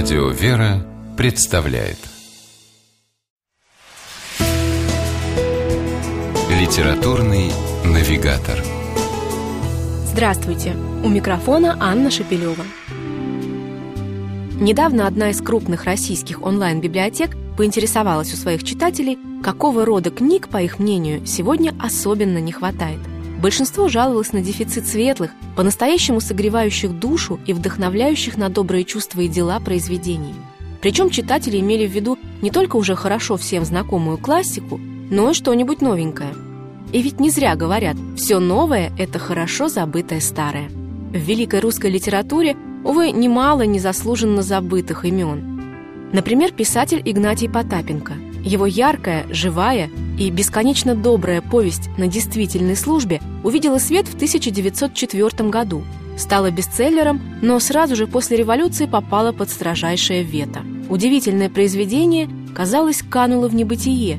Радио «Вера» представляет Литературный навигатор Здравствуйте! У микрофона Анна Шапилева. Недавно одна из крупных российских онлайн-библиотек поинтересовалась у своих читателей, какого рода книг, по их мнению, сегодня особенно не хватает. Большинство жаловалось на дефицит светлых, по-настоящему согревающих душу и вдохновляющих на добрые чувства и дела произведений. Причем читатели имели в виду не только уже хорошо всем знакомую классику, но и что-нибудь новенькое. И ведь не зря говорят «все новое – это хорошо забытое старое». В великой русской литературе, увы, немало незаслуженно забытых имен. Например, писатель Игнатий Потапенко. Его яркая, живая и бесконечно добрая повесть на действительной службе увидела свет в 1904 году, стала бестселлером, но сразу же после революции попала под строжайшее вето. Удивительное произведение, казалось, кануло в небытие.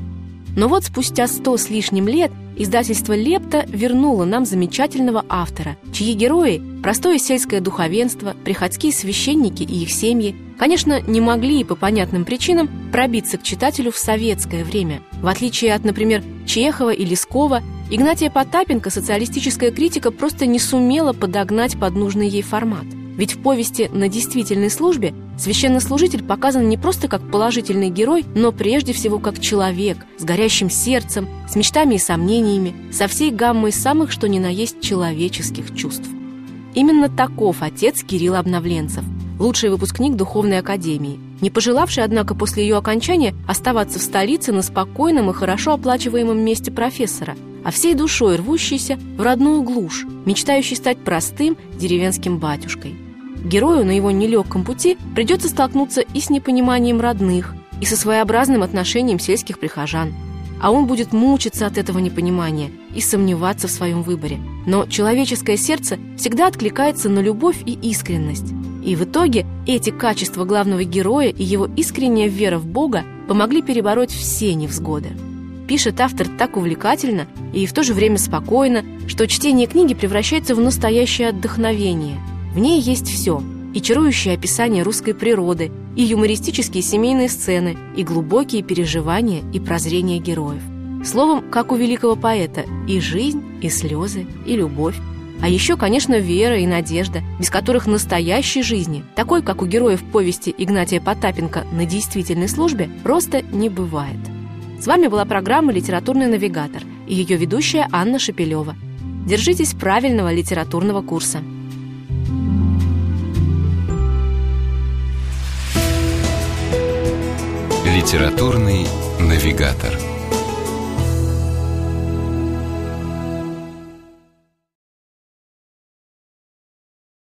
Но вот спустя сто с лишним лет издательство «Лепта» вернуло нам замечательного автора, чьи герои – простое сельское духовенство, приходские священники и их семьи – конечно, не могли по понятным причинам пробиться к читателю в советское время. В отличие от, например, Чехова и Лескова, Игнатия Потапенко социалистическая критика просто не сумела подогнать под нужный ей формат. Ведь в повести «На действительной службе» священнослужитель показан не просто как положительный герой, но прежде всего как человек, с горящим сердцем, с мечтами и сомнениями, со всей гаммой самых что ни на есть человеческих чувств. Именно таков отец Кирилл Обновленцев, лучший выпускник Духовной Академии, не пожелавший, однако, после ее окончания оставаться в столице на спокойном и хорошо оплачиваемом месте профессора, а всей душой рвущийся в родную глушь, мечтающий стать простым деревенским батюшкой. Герою на его нелегком пути придется столкнуться и с непониманием родных, и со своеобразным отношением сельских прихожан. А он будет мучиться от этого непонимания и сомневаться в своем выборе. Но человеческое сердце всегда откликается на любовь и искренность. И в итоге эти качества главного героя и его искренняя вера в Бога помогли перебороть все невзгоды. Пишет автор так увлекательно и в то же время спокойно, что чтение книги превращается в настоящее отдохновение. В ней есть все – и чарующее описание русской природы, и юмористические семейные сцены, и глубокие переживания и прозрения героев. Словом, как у великого поэта, и жизнь, и слезы, и любовь, а еще, конечно, вера и надежда, без которых настоящей жизни, такой, как у героев повести Игнатия Потапенко на действительной службе, просто не бывает. С вами была программа «Литературный навигатор» и ее ведущая Анна Шапилева. Держитесь правильного литературного курса. Литературный навигатор.